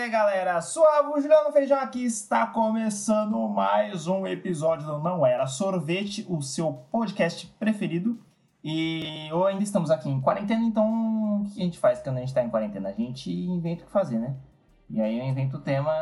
aí, galera, suave, o Juliano Feijão aqui está começando mais um episódio do Não Era Sorvete, o seu podcast preferido. E ou ainda estamos aqui em quarentena, então o que a gente faz quando a gente está em quarentena? A gente inventa o que fazer, né? E aí eu invento o tema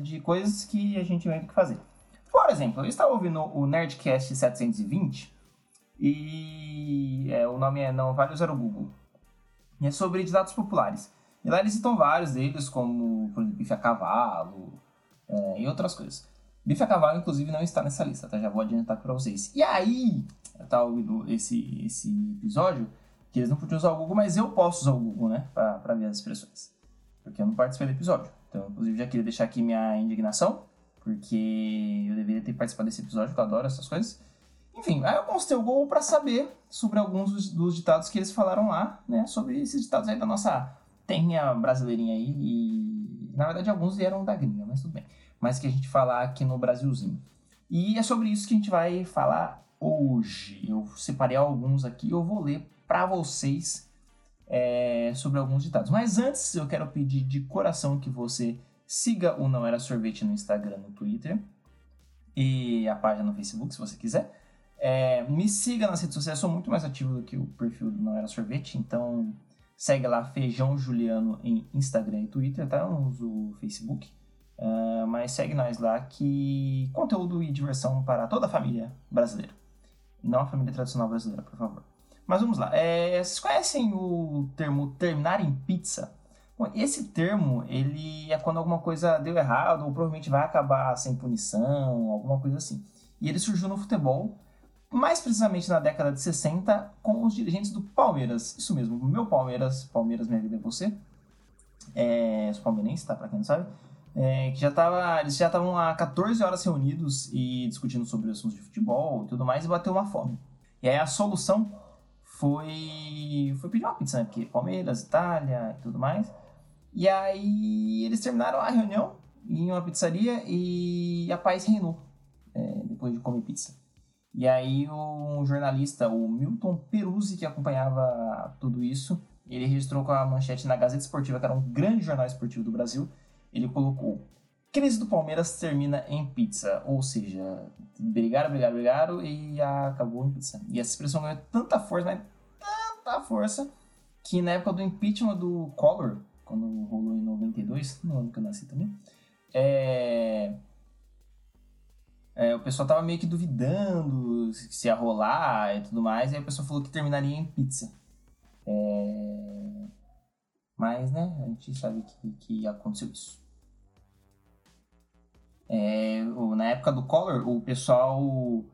de coisas que a gente inventa o que fazer. Por exemplo, eu estava ouvindo o Nerdcast 720 e é, o nome é Não Vale Usar o Google. E é sobre ditados populares. E lá eles citam vários deles, como por exemplo, bife a cavalo é, e outras coisas. Bife a cavalo, inclusive, não está nessa lista, tá? Já vou adiantar para vocês. E aí, tava ouvindo esse, esse episódio, que eles não podiam usar o Google, mas eu posso usar o Google, né? Para ver as expressões. Porque eu não participei do episódio. Então, inclusive, já queria deixar aqui minha indignação, porque eu deveria ter participado desse episódio, porque eu adoro essas coisas. Enfim, aí eu consultei o Google para saber sobre alguns dos, ditados que eles falaram lá, né? Sobre esses ditados aí da nossa terrinha brasileirinha aí. E, na verdade, alguns vieram da gringa, mas tudo bem. Mas que a gente fala aqui no Brasilzinho. E é sobre isso que a gente vai falar hoje. Eu separei alguns aqui, eu vou ler para vocês é, sobre alguns ditados. Mas antes, eu quero pedir de coração que você siga o Não Era Sorvete no Instagram, no Twitter e a página no Facebook, se você quiser. É, me siga nas redes sociais, eu sou muito mais ativo do que o perfil do Não Era Sorvete, então segue lá Feijão Juliano em Instagram e Twitter, tá? Eu não uso Facebook, uh, mas segue nós lá que conteúdo e diversão para toda a família brasileira. Não a família tradicional brasileira, por favor. Mas vamos lá. É, vocês conhecem o termo terminar em pizza? Bom, esse termo, ele é quando alguma coisa deu errado ou provavelmente vai acabar sem punição, alguma coisa assim. E ele surgiu no futebol mais precisamente na década de 60, com os dirigentes do Palmeiras. Isso mesmo, meu Palmeiras, Palmeiras Minha Vida é Você. É, sou palmeirense, tá? Pra quem não sabe. É, que já tava, eles já estavam há 14 horas reunidos e discutindo sobre assuntos de futebol e tudo mais, e bateu uma fome. E aí a solução foi, foi pedir uma pizza, né? Porque Palmeiras, Itália e tudo mais. E aí eles terminaram a reunião em uma pizzaria e a paz reinou é, depois de comer pizza. E aí um jornalista, o Milton Peruzzi, que acompanhava tudo isso, ele registrou com a manchete na Gazeta Esportiva, que era um grande jornal esportivo do Brasil, ele colocou crise do Palmeiras termina em pizza, ou seja, brigaram, brigaram, brigaram e acabou em pizza. E essa expressão ganhou tanta força, mas tanta força, que na época do impeachment do Collor, quando rolou em 92, no ano que eu nasci também, é, é, o pessoal tava meio que duvidando se ia rolar e tudo mais, e aí o pessoal falou que terminaria em pizza. É... Mas, né, a gente sabe que, que aconteceu isso. É, na época do Collor, o pessoal,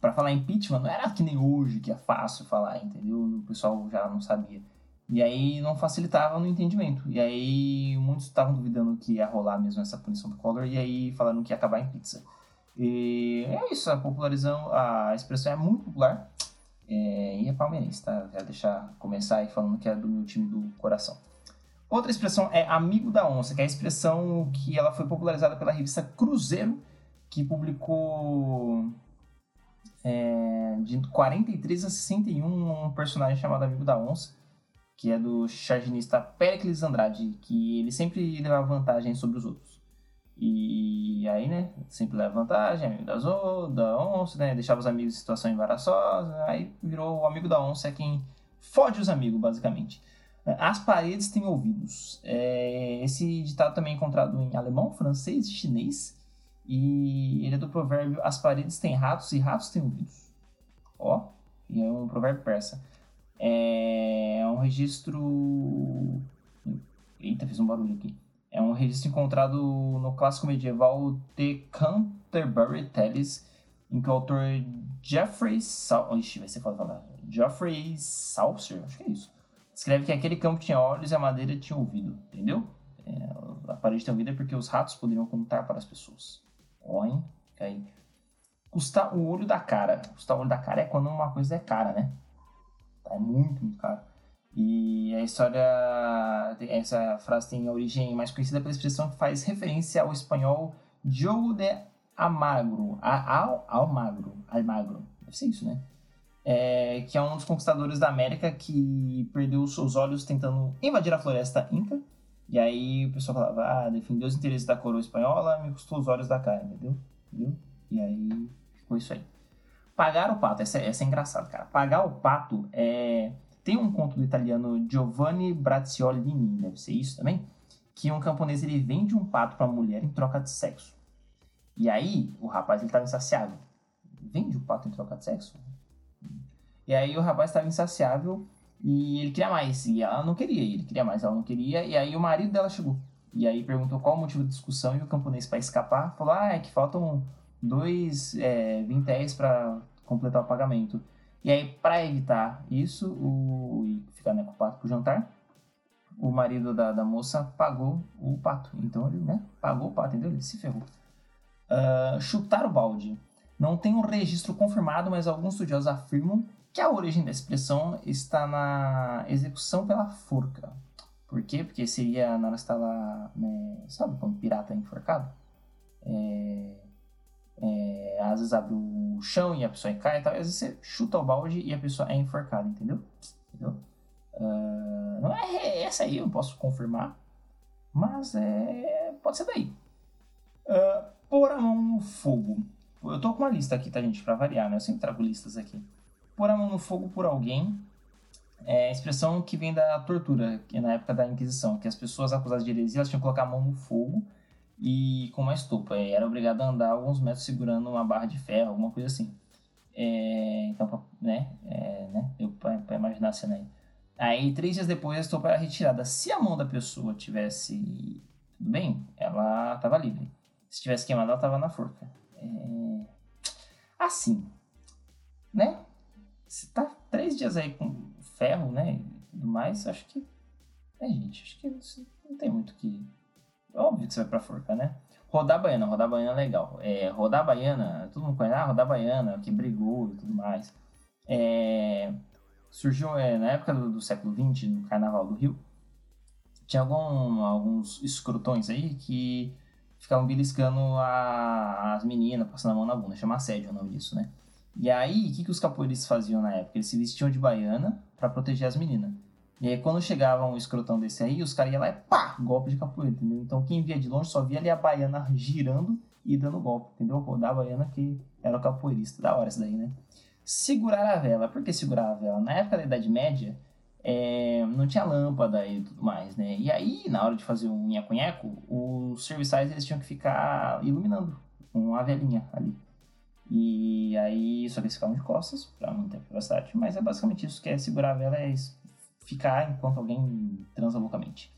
para falar impeachment, não era que nem hoje, que é fácil falar, entendeu? O pessoal já não sabia. E aí não facilitava no entendimento. E aí muitos estavam duvidando que ia rolar mesmo essa punição do Collor, e aí falaram que ia acabar em pizza. E é isso, a popularização, a expressão é muito popular é, e é palmeirense, tá? Já deixar começar aí falando que é do meu time do coração. Outra expressão é amigo da onça, que é a expressão que ela foi popularizada pela revista Cruzeiro, que publicou é, de 43 a 61 um personagem chamado Amigo da Onça, que é do charginista Pericles Andrade, que ele sempre levava vantagem sobre os outros. E aí, né, sempre leva vantagem, amigo da, zo, da onça, né, deixava os amigos em situação embaraçosa, aí virou o amigo da onça, é quem fode os amigos, basicamente. As paredes têm ouvidos. É, esse ditado também é encontrado em alemão, francês e chinês, e ele é do provérbio as paredes têm ratos e ratos têm ouvidos. Ó, e é um provérbio persa. É um registro... Eita, fiz um barulho aqui. É um registro encontrado no clássico medieval The Canterbury Tales, em que o autor Geoffrey Sal... Ixi, vai ser foda falar. Geoffrey Saucer, acho que é isso. Escreve que aquele campo tinha olhos e a madeira tinha ouvido, entendeu? É, a parede tem ouvido é porque os ratos poderiam contar para as pessoas. Ó, hein? Aí. Custar o olho da cara. Custar o olho da cara é quando uma coisa é cara, né? É muito, muito caro. E a história, essa frase tem origem mais conhecida pela expressão que faz referência ao espanhol Diogo de Amagro, Al, Almagro, Almagro, deve ser isso, né? É, que é um dos conquistadores da América que perdeu seus olhos tentando invadir a floresta inca E aí o pessoal falava, ah, defendeu os interesses da coroa espanhola, me custou os olhos da cara, entendeu? entendeu? E aí ficou isso aí. Pagar o pato, essa, essa é engraçada, cara. Pagar o pato é. Tem um conto do italiano Giovanni Bracciolini, deve ser isso também, que um camponês ele vende um pato para mulher em troca de sexo. E aí o rapaz ele estava insaciável. Vende o pato em troca de sexo? E aí o rapaz estava insaciável e ele queria mais. E ela não queria, ele queria mais, ela não queria. E aí o marido dela chegou. E aí perguntou qual o motivo da discussão e o camponês, para escapar, falou: Ah, é que faltam dois é, vintéis para completar o pagamento. E aí, para evitar isso o, e ficar né, com o pato pro jantar, o marido da, da moça pagou o pato. Então ele né, pagou o pato, entendeu? Ele se ferrou. Uh, chutar o balde. Não tem um registro confirmado, mas alguns estudiosos afirmam que a origem da expressão está na execução pela forca. Por quê? Porque seria na hora que está lá, né, sabe quando pirata é enforcado? É, é, às vezes abre o chão e a pessoa cai e tal, às vezes você chuta o balde e a pessoa é enforcada, entendeu? entendeu? Uh, não é essa aí, eu não posso confirmar, mas é, pode ser daí. Uh, pôr a mão no fogo. Eu tô com uma lista aqui, tá, gente, pra variar, né? Eu sempre trago listas aqui. Pôr a mão no fogo por alguém é a expressão que vem da tortura, que é na época da Inquisição, que as pessoas acusadas de heresia elas tinham que colocar a mão no fogo e com uma estupa. E era obrigado a andar alguns metros segurando uma barra de ferro, alguma coisa assim. É, então, né, é, né, deu pra, pra, imaginar a cena aí. Aí, três dias depois, a estupa era retirada. Se a mão da pessoa tivesse tudo bem, ela estava livre. Se tivesse queimado, ela estava na forca. É... Assim, né? Se tá três dias aí com ferro, né, e tudo mais, acho que... É, gente, acho que não tem muito que Óbvio que você vai pra forca, né? Rodar baiana, rodar baiana é legal. É, rodar baiana, todo mundo conhece, ah, rodar baiana, que brigou e tudo mais. É, surgiu é, na época do, do, século XX, no Carnaval do Rio, tinha algum, alguns escrotões aí que ficavam beliscando a, as meninas, passando a mão na bunda, chama assédio o nome disso, né? E aí, o que, que os capoeiristas faziam na época? Eles se vestiam de baiana para proteger as meninas. E aí, quando chegava um escrotão desse aí, os caras iam lá e pá, golpe de capoeira, entendeu? Então, quem via de longe só via ali a baiana girando e dando golpe, entendeu? Rodar a baiana que era o capoeirista. Da hora isso daí, né? Segurar a vela. Por que segurar a vela? Na época da Idade Média, é, não tinha lâmpada e tudo mais, né? E aí, na hora de fazer um nheco-nheco, os serviçais eles tinham que ficar iluminando com a velinha ali. E aí, só que eles ficavam de costas, pra não ter privacidade. Mas é basicamente isso que é segurar a vela, é isso ficar enquanto alguém transa loucamente.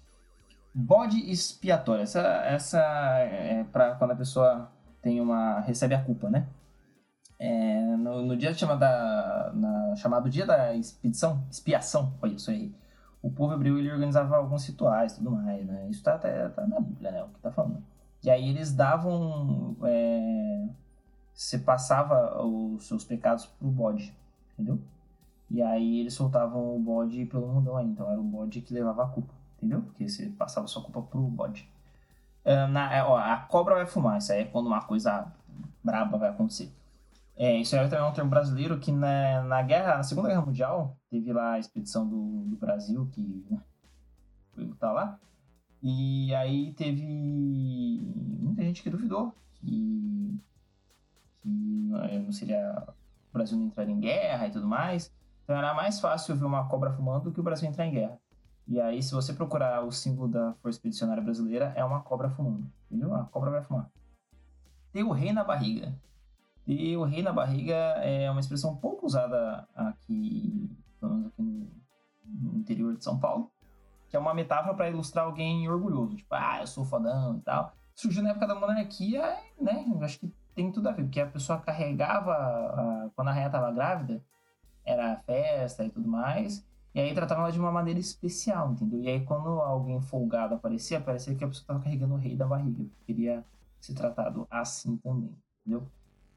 Bode expiatório. Essa, essa é para quando a pessoa tem uma recebe a culpa, né? É, no, no, dia chamada, na, chamado dia da expedição, expiação, olha isso aí. O povo hebreu ele organizava alguns rituais tudo mais, né? Isso tá, tá, tá, na Bíblia, né? O que tá falando. E aí eles davam. É, você passava os seus pecados pro bode, entendeu? E aí eles soltavam o bode pelo mundão aí. Então era o bode que levava a culpa, entendeu? Porque você passava sua culpa pro bode. Uh, na, é, ó, a cobra vai fumar. Isso aí é quando uma coisa braba vai acontecer. É, isso aí também é um termo brasileiro que na, na guerra, na Segunda Guerra Mundial, teve lá a expedição do, do Brasil que né, foi lutar lá. E aí teve muita gente que duvidou que, que não seria o Brasil não entrar em guerra e tudo mais. Então era mais fácil ver uma cobra fumando do que o Brasil entrar em guerra. E aí, se você procurar o símbolo da Força Expedicionária Brasileira, é uma cobra fumando. Entendeu? A cobra vai fumar. Ter o rei na barriga. Ter o rei na barriga é uma expressão pouco usada aqui, pelo menos aqui no, no interior de São Paulo, que é uma metáfora para ilustrar alguém orgulhoso. Tipo, ah, eu sou fodão e tal. Surgiu na época da monarquia, né? Acho que tem tudo a ver, porque a pessoa carregava, a, quando a rainha estava grávida, era festa e tudo mais. E aí tratava ela de uma maneira especial, entendeu? E aí quando alguém folgado aparecia, parecia que a pessoa estava carregando o rei da barriga. Queria ser tratado assim também, entendeu?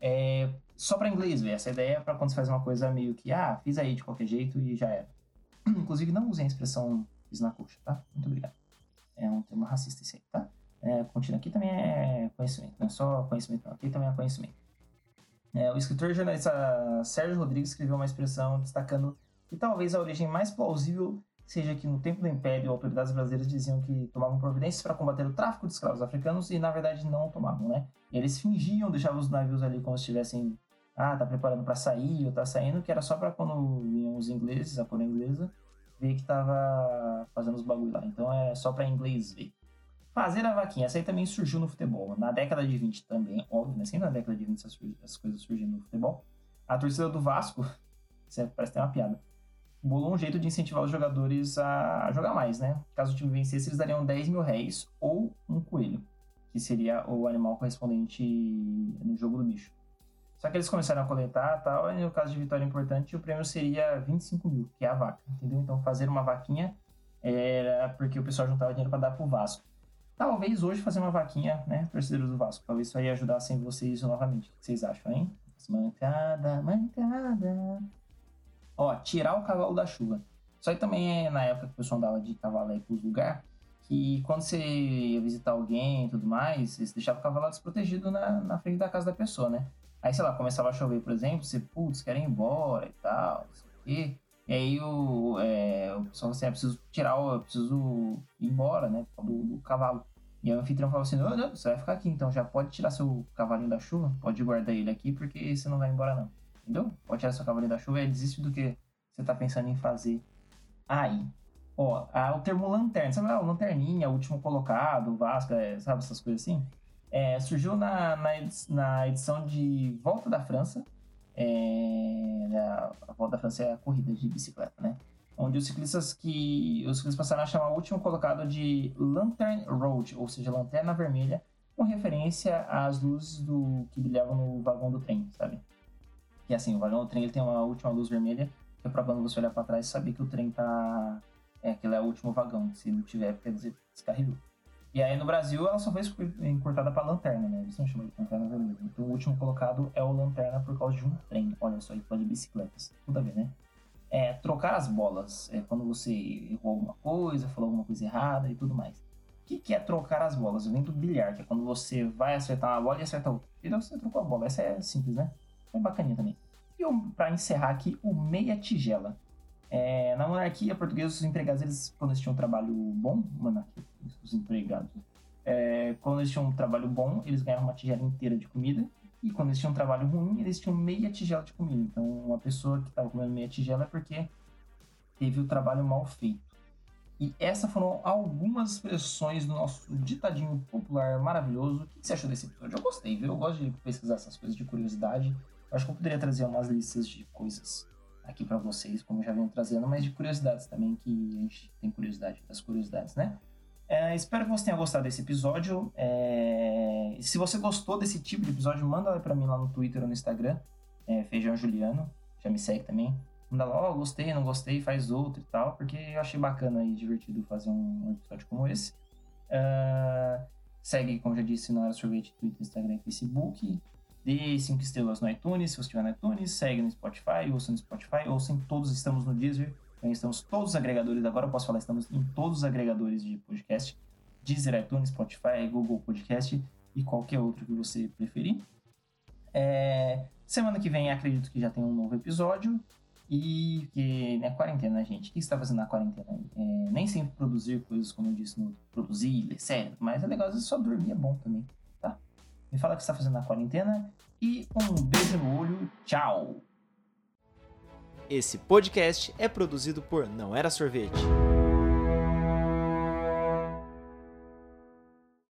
É, só para inglês ver, essa ideia é para quando você faz uma coisa meio que, ah, fiz aí de qualquer jeito e já era. Inclusive, não usem a expressão fiz na coxa, tá? Muito obrigado. É um termo racista esse aí, tá? É, continua aqui também é conhecimento, não é só conhecimento, não. Aqui também é conhecimento. É, o escritor e jornalista Sérgio Rodrigues escreveu uma expressão destacando que talvez a origem mais plausível seja que no tempo do Império, autoridades brasileiras diziam que tomavam providências para combater o tráfico de escravos africanos e, na verdade, não tomavam, né? Eles fingiam, deixavam os navios ali como se estivessem, ah, tá preparando para sair ou tá saindo, que era só para quando vinham os ingleses, a coroa inglesa, ver que tava fazendo os bagulho lá. Então é só para inglês ver. Fazer a vaquinha, essa aí também surgiu no futebol. Na década de 20 também, óbvio, né? Sempre na década de 20 essas coisas surgindo no futebol. A torcida do Vasco, isso é, parece ter uma piada, bolou um jeito de incentivar os jogadores a jogar mais, né? Caso o time vencesse, eles dariam 10 mil réis ou um coelho, que seria o animal correspondente no jogo do bicho. Só que eles começaram a coletar tal, e no caso de vitória importante, o prêmio seria 25 mil, que é a vaca, entendeu? Então fazer uma vaquinha era porque o pessoal juntava dinheiro para dar pro Vasco. Talvez hoje fazer uma vaquinha, né, torcedores do Vasco, talvez isso aí ajudasse vocês novamente. O que vocês acham, hein? Mancada, mancada. Ó, tirar o cavalo da chuva. Isso aí também é na época que o pessoal andava de cavalo aí pros lugares, que quando você ia visitar alguém e tudo mais, você deixava o cavalo desprotegido na, na frente da casa da pessoa, né? Aí, sei lá, começava a chover, por exemplo, você, putz, querem ir embora e tal, não sei o quê. E aí o, é, o pessoal assim, é preciso tirar, eu preciso ir embora, né, do, do cavalo. E o anfitrião falava assim, não, não, você vai ficar aqui, então já pode tirar seu cavalinho da chuva, pode guardar ele aqui, porque você não vai embora não. Entendeu? Pode tirar seu cavalinho da chuva e desiste do que você tá pensando em fazer aí. Ó, a, o termo lanterna, sabe, ah, lanterninha, último colocado, Vasco, é, sabe essas coisas assim? É, surgiu na, na, na, edição de Volta da França. É, a, a, Volta da França é a corrida de bicicleta, né? Onde os ciclistas que os ciclistas passaram a chamar o último colocado de Lantern Road, ou seja, lanterna vermelha, com referência às luzes do que brilhavam no vagão do trem, sabe? Que assim, o vagão do trem ele tem uma última luz vermelha, que é pra quando você olhar pra trás saber que o trem tá. É, aquele é o último vagão. Se não tiver, quer dizer, descarrilhou. E aí no Brasil ela só foi encurtada pra lanterna, né? Eles não chamam de lanterna vermelha. Então o último colocado é o lanterna por causa de um trem. Olha só, e pode de bicicletas. Tudo a ver, né? É, trocar as bolas. É quando você errou alguma coisa, falou alguma coisa errada e tudo mais. O que, que é trocar as bolas? Vem do bilhar, que é quando você vai acertar uma bola e acerta outra. Então você trocou a bola. Essa é simples, né? É bacaninha também. E para encerrar aqui, o meia tigela. É, na monarquia portuguesa, os empregados, eles, quando eles tinham um trabalho bom, monarquia, os empregados, é, quando eles tinham um trabalho bom, eles ganhavam uma tigela inteira de comida, e quando eles tinham um trabalho ruim, eles tinham meia tigela de comida. Então, uma pessoa que estava comendo meia tigela é porque teve o trabalho mal feito. E essas foram algumas expressões do nosso ditadinho popular maravilhoso. O que você achou desse episódio? Eu gostei, viu? Eu gosto de pesquisar essas coisas de curiosidade. Eu acho que eu poderia trazer umas listas de coisas aqui para vocês, como já venho trazendo, mas de curiosidades também, que a gente tem curiosidade das curiosidades, né? É, espero que você tenha gostado desse episódio. É... Se você gostou desse tipo de episódio, manda para mim lá no Twitter ou no Instagram, é, Feijão Juliano, já me segue também. Manda lá, ó, oh, gostei, não gostei, faz outro e tal, porque eu achei bacana e divertido fazer um, episódio como esse. Uh, segue, como já disse, no Hora Sorvete, Twitter, Instagram e Facebook. Dê 5 estrelas no iTunes, se você estiver no iTunes, segue no Spotify, ouça no Spotify, ouça em todos, estamos no Deezer, estamos todos os agregadores, agora eu posso falar, estamos em todos os agregadores de podcast, Deezer, iTunes, Spotify, Google Podcast e qualquer outro que você preferir. É, semana que vem acredito que já tem um novo episódio. E que, né, quarentena, gente, o que está fazendo na quarentena? É, nem sempre produzir coisas, como eu disse, no produzir, ler sério, mas é legal, às vezes só dormir é bom também. Me fala o que está fazendo na quarentena e um beijo no olho. Tchau! Esse podcast é produzido por Não Era Sorvete.